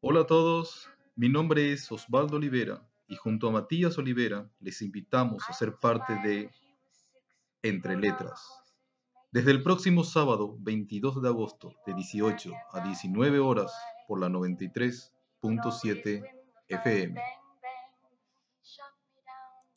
Hola a todos, mi nombre es Osvaldo Olivera y junto a Matías Olivera les invitamos a ser parte de Entre Letras. Desde el próximo sábado 22 de agosto de 18 a 19 horas por la 93.7 FM.